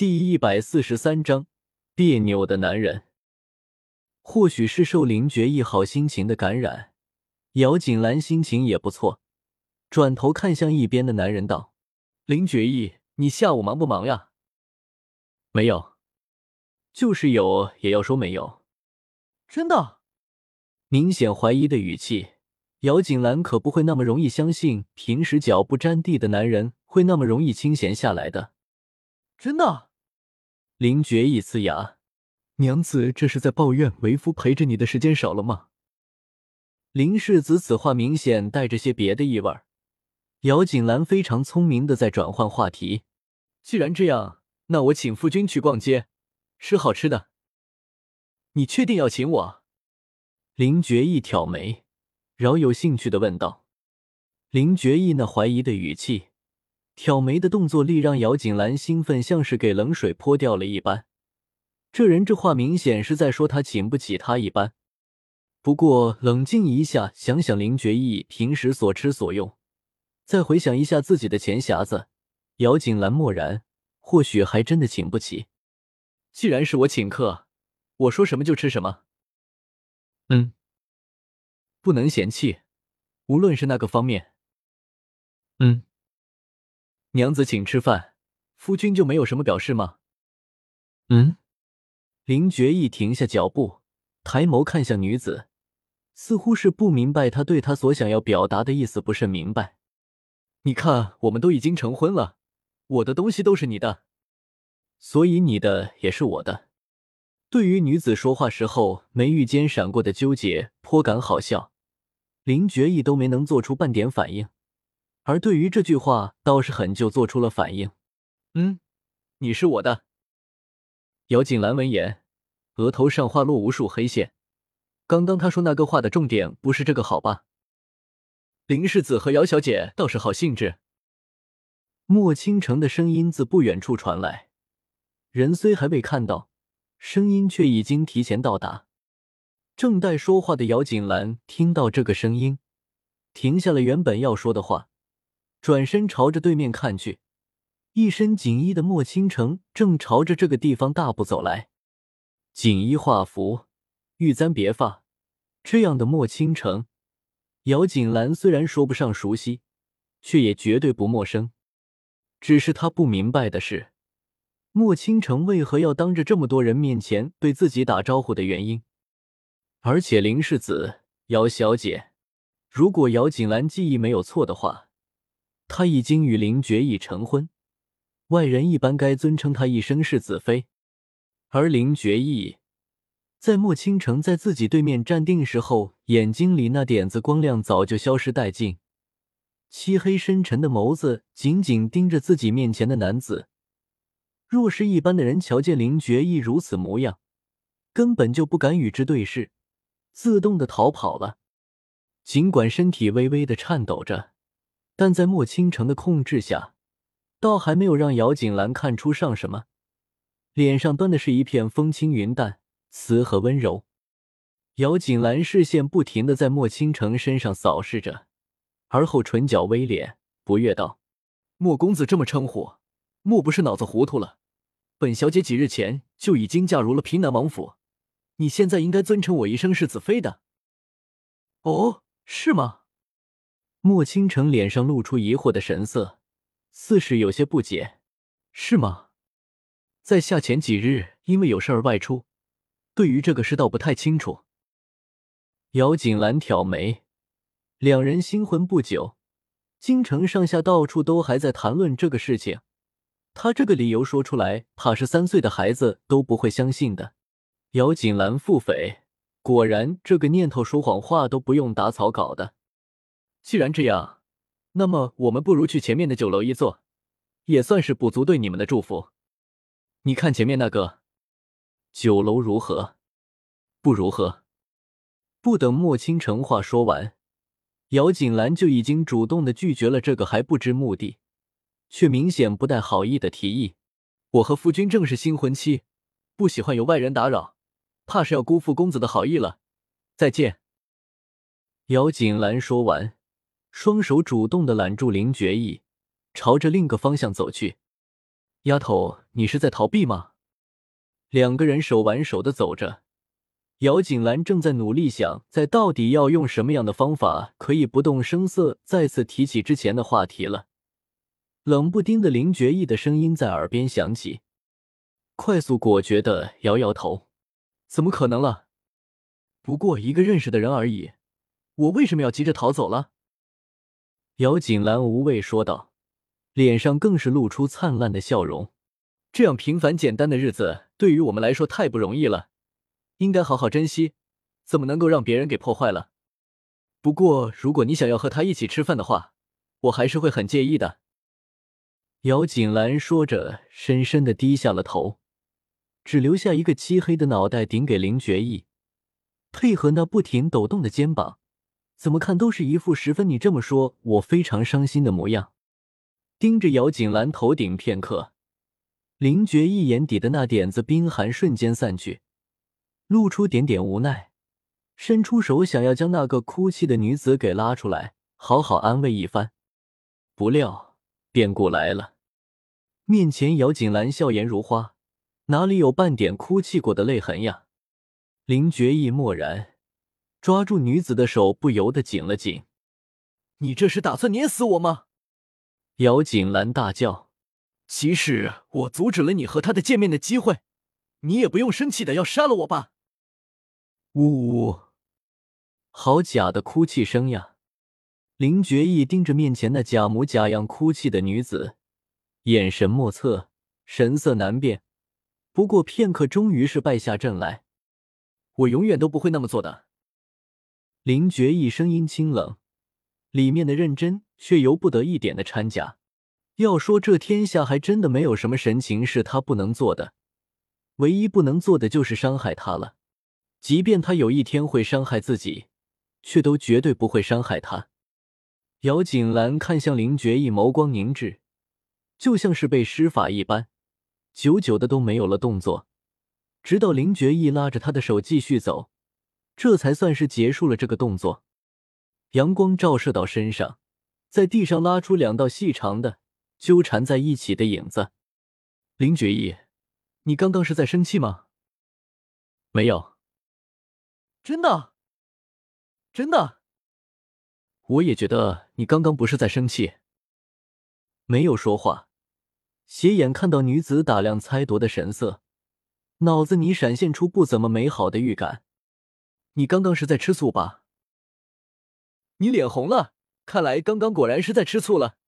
第一百四十三章别扭的男人。或许是受林觉意好心情的感染，姚锦兰心情也不错，转头看向一边的男人道：“林觉意，你下午忙不忙呀？”“没有，就是有也要说没有。”“真的？”明显怀疑的语气。姚锦兰可不会那么容易相信平时脚不沾地的男人会那么容易清闲下来的。真的？林觉意呲牙：“娘子这是在抱怨为夫陪着你的时间少了吗？”林世子此话明显带着些别的意味。姚锦兰非常聪明的在转换话题：“既然这样，那我请夫君去逛街，吃好吃的。你确定要请我？”林觉意挑眉。饶有兴趣的问道：“林觉意那怀疑的语气，挑眉的动作力，让姚锦兰兴奋，像是给冷水泼掉了一般。这人这话明显是在说他请不起他一般。不过冷静一下，想想林觉意平时所吃所用，再回想一下自己的钱匣子，姚锦兰默然，或许还真的请不起。既然是我请客，我说什么就吃什么。嗯。”不能嫌弃，无论是那个方面。嗯，娘子请吃饭，夫君就没有什么表示吗？嗯，林觉意停下脚步，抬眸看向女子，似乎是不明白她对他所想要表达的意思，不甚明白。你看，我们都已经成婚了，我的东西都是你的，所以你的也是我的。对于女子说话时候眉宇间闪过的纠结，颇感好笑。林觉意都没能做出半点反应，而对于这句话倒是很就做出了反应。嗯，你是我的。姚锦兰闻言，额头上划落无数黑线。刚刚他说那个话的重点不是这个，好吧？林世子和姚小姐倒是好兴致。莫倾城的声音自不远处传来，人虽还未看到。声音却已经提前到达。正待说话的姚锦兰听到这个声音，停下了原本要说的话，转身朝着对面看去。一身锦衣的莫倾城正朝着这个地方大步走来。锦衣画服，玉簪别发，这样的莫倾城，姚锦兰虽然说不上熟悉，却也绝对不陌生。只是他不明白的是。莫倾城为何要当着这么多人面前对自己打招呼的原因？而且林世子、姚小姐，如果姚锦兰记忆没有错的话，他已经与林觉意成婚，外人一般该尊称他一声世子妃。而林觉意在莫倾城在自己对面站定时候，眼睛里那点子光亮早就消失殆尽，漆黑深沉的眸子紧紧盯着自己面前的男子。若是一般的人瞧见林觉意如此模样，根本就不敢与之对视，自动的逃跑了。尽管身体微微的颤抖着，但在莫倾城的控制下，倒还没有让姚锦兰看出上什么。脸上端的是一片风轻云淡，慈和温柔。姚锦兰视线不停的在莫倾城身上扫视着，而后唇角微敛，不悦道：“莫公子这么称呼，莫不是脑子糊涂了？”本小姐几日前就已经嫁入了平南王府，你现在应该尊称我一声世子妃的。哦，是吗？莫倾城脸上露出疑惑的神色，似是有些不解。是吗？在下前几日因为有事而外出，对于这个事倒不太清楚。姚锦兰挑眉，两人新婚不久，京城上下到处都还在谈论这个事情。他这个理由说出来，怕是三岁的孩子都不会相信的。姚锦兰腹诽，果然这个念头说谎话都不用打草稿的。既然这样，那么我们不如去前面的酒楼一坐，也算是补足对你们的祝福。你看前面那个酒楼如何？不如何？不等莫倾城话说完，姚锦兰就已经主动的拒绝了这个还不知目的。却明显不带好意的提议：“我和夫君正是新婚期，不喜欢有外人打扰，怕是要辜负公子的好意了。”再见。姚锦兰说完，双手主动的揽住林觉意，朝着另个方向走去。丫头，你是在逃避吗？两个人手挽手的走着，姚锦兰正在努力想，在到底要用什么样的方法可以不动声色再次提起之前的话题了。冷不丁的林觉意的声音在耳边响起，快速果决的摇摇头：“怎么可能了？不过一个认识的人而已，我为什么要急着逃走了？”姚锦兰无畏说道，脸上更是露出灿烂的笑容。这样平凡简单的日子对于我们来说太不容易了，应该好好珍惜，怎么能够让别人给破坏了？不过如果你想要和他一起吃饭的话，我还是会很介意的。姚锦兰说着，深深的低下了头，只留下一个漆黑的脑袋顶给林觉意，配合那不停抖动的肩膀。怎么看都是一副十分你这么说，我非常伤心的模样。盯着姚锦兰头顶片刻，林觉一眼底的那点子冰寒瞬间散去，露出点点无奈，伸出手想要将那个哭泣的女子给拉出来，好好安慰一番。不料变故来了，面前姚锦兰笑颜如花，哪里有半点哭泣过的泪痕呀？林觉意默然。抓住女子的手，不由得紧了紧。你这是打算碾死我吗？姚锦兰大叫。即使我阻止了你和他的见面的机会，你也不用生气的要杀了我吧？呜呜，好假的哭泣声呀！林觉意盯着面前那假模假样哭泣的女子，眼神莫测，神色难辨。不过片刻，终于是败下阵来。我永远都不会那么做的。林觉意声音清冷，里面的认真却由不得一点的掺假。要说这天下还真的没有什么神情是他不能做的，唯一不能做的就是伤害他了。即便他有一天会伤害自己，却都绝对不会伤害他。姚锦兰看向林觉意，眸光凝滞，就像是被施法一般，久久的都没有了动作，直到林觉意拉着他的手继续走。这才算是结束了这个动作。阳光照射到身上，在地上拉出两道细长的纠缠在一起的影子。林觉意，你刚刚是在生气吗？没有，真的，真的。我也觉得你刚刚不是在生气。没有说话，斜眼看到女子打量猜度的神色，脑子里闪现出不怎么美好的预感。你刚刚是在吃醋吧？你脸红了，看来刚刚果然是在吃醋了。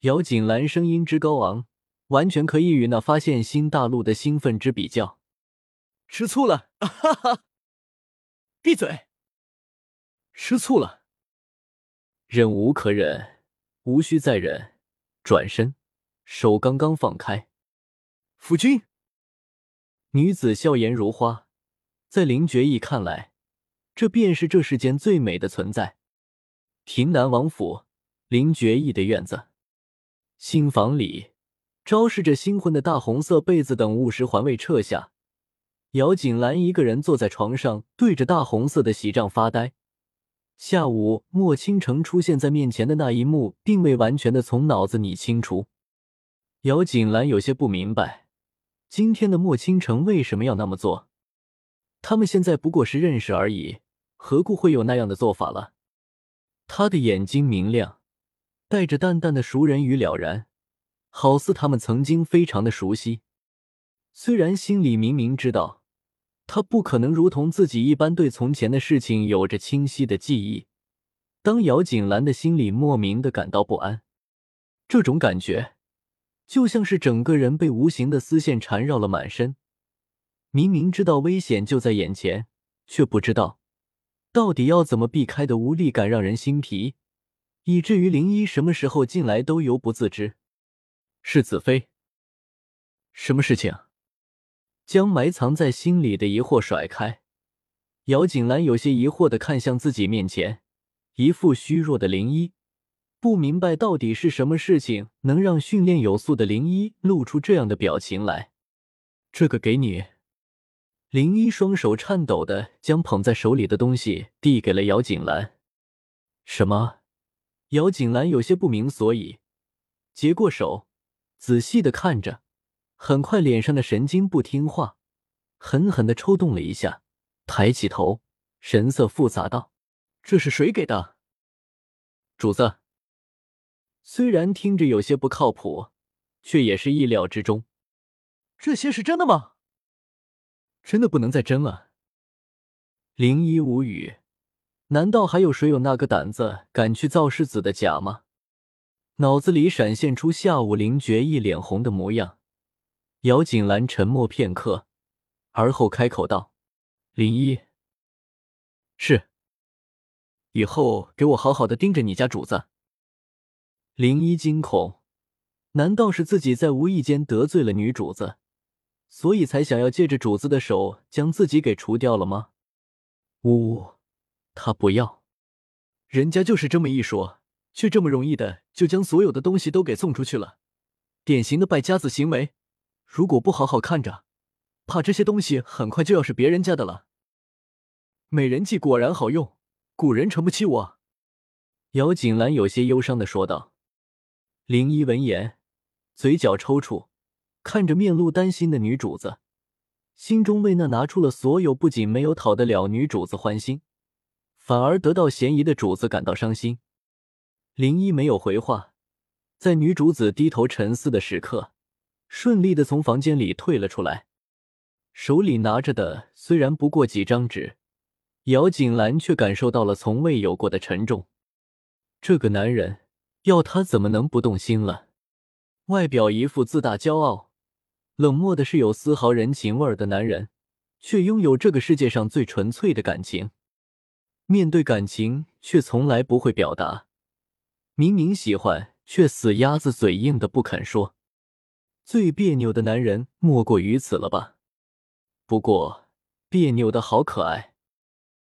姚锦兰声音之高昂，完全可以与那发现新大陆的兴奋之比较。吃醋了，哈哈！闭嘴！吃醋了，忍无可忍，无需再忍。转身，手刚刚放开，夫君。女子笑颜如花，在林觉意看来。这便是这世间最美的存在。平南王府林觉意的院子，新房里，昭示着新婚的大红色被子等物时还未撤下，姚锦兰一个人坐在床上，对着大红色的喜帐发呆。下午莫倾城出现在面前的那一幕，并未完全的从脑子里清除。姚锦兰有些不明白，今天的莫倾城为什么要那么做？他们现在不过是认识而已。何故会有那样的做法了？他的眼睛明亮，带着淡淡的熟人与了然，好似他们曾经非常的熟悉。虽然心里明明知道，他不可能如同自己一般对从前的事情有着清晰的记忆。当姚锦兰的心里莫名的感到不安，这种感觉就像是整个人被无形的丝线缠绕了满身。明明知道危险就在眼前，却不知道。到底要怎么避开的无力感让人心疲，以至于林一什么时候进来都犹不自知。是子妃，什么事情？将埋藏在心里的疑惑甩开，姚锦兰有些疑惑的看向自己面前一副虚弱的林一，不明白到底是什么事情能让训练有素的林一露出这样的表情来。这个给你。林一双手颤抖的将捧在手里的东西递给了姚锦兰。什么？姚锦兰有些不明所以，接过手，仔细的看着，很快脸上的神经不听话，狠狠的抽动了一下，抬起头，神色复杂道：“这是谁给的？”主子。虽然听着有些不靠谱，却也是意料之中。这些是真的吗？真的不能再真了。林一无语，难道还有谁有那个胆子敢去造世子的假吗？脑子里闪现出下午灵觉一脸红的模样。姚锦兰沉默片刻，而后开口道：“林一，是，以后给我好好的盯着你家主子。”林一惊恐，难道是自己在无意间得罪了女主子，所以才想要借着主子的手将自己给除掉了吗？呜呜，他不要，人家就是这么一说，却这么容易的就将所有的东西都给送出去了，典型的败家子行为。如果不好好看着，怕这些东西很快就要是别人家的了。美人计果然好用，古人诚不欺我。姚锦兰有些忧伤的说道。林一闻言，嘴角抽搐，看着面露担心的女主子，心中为那拿出了所有不仅没有讨得了女主子欢心，反而得到嫌疑的主子感到伤心。林一没有回话，在女主子低头沉思的时刻，顺利的从房间里退了出来，手里拿着的虽然不过几张纸，姚锦兰却感受到了从未有过的沉重。这个男人。要他怎么能不动心了？外表一副自大、骄傲、冷漠的，是有丝毫人情味儿的男人，却拥有这个世界上最纯粹的感情。面对感情，却从来不会表达。明明喜欢，却死鸭子嘴硬的不肯说。最别扭的男人，莫过于此了吧？不过，别扭的好可爱。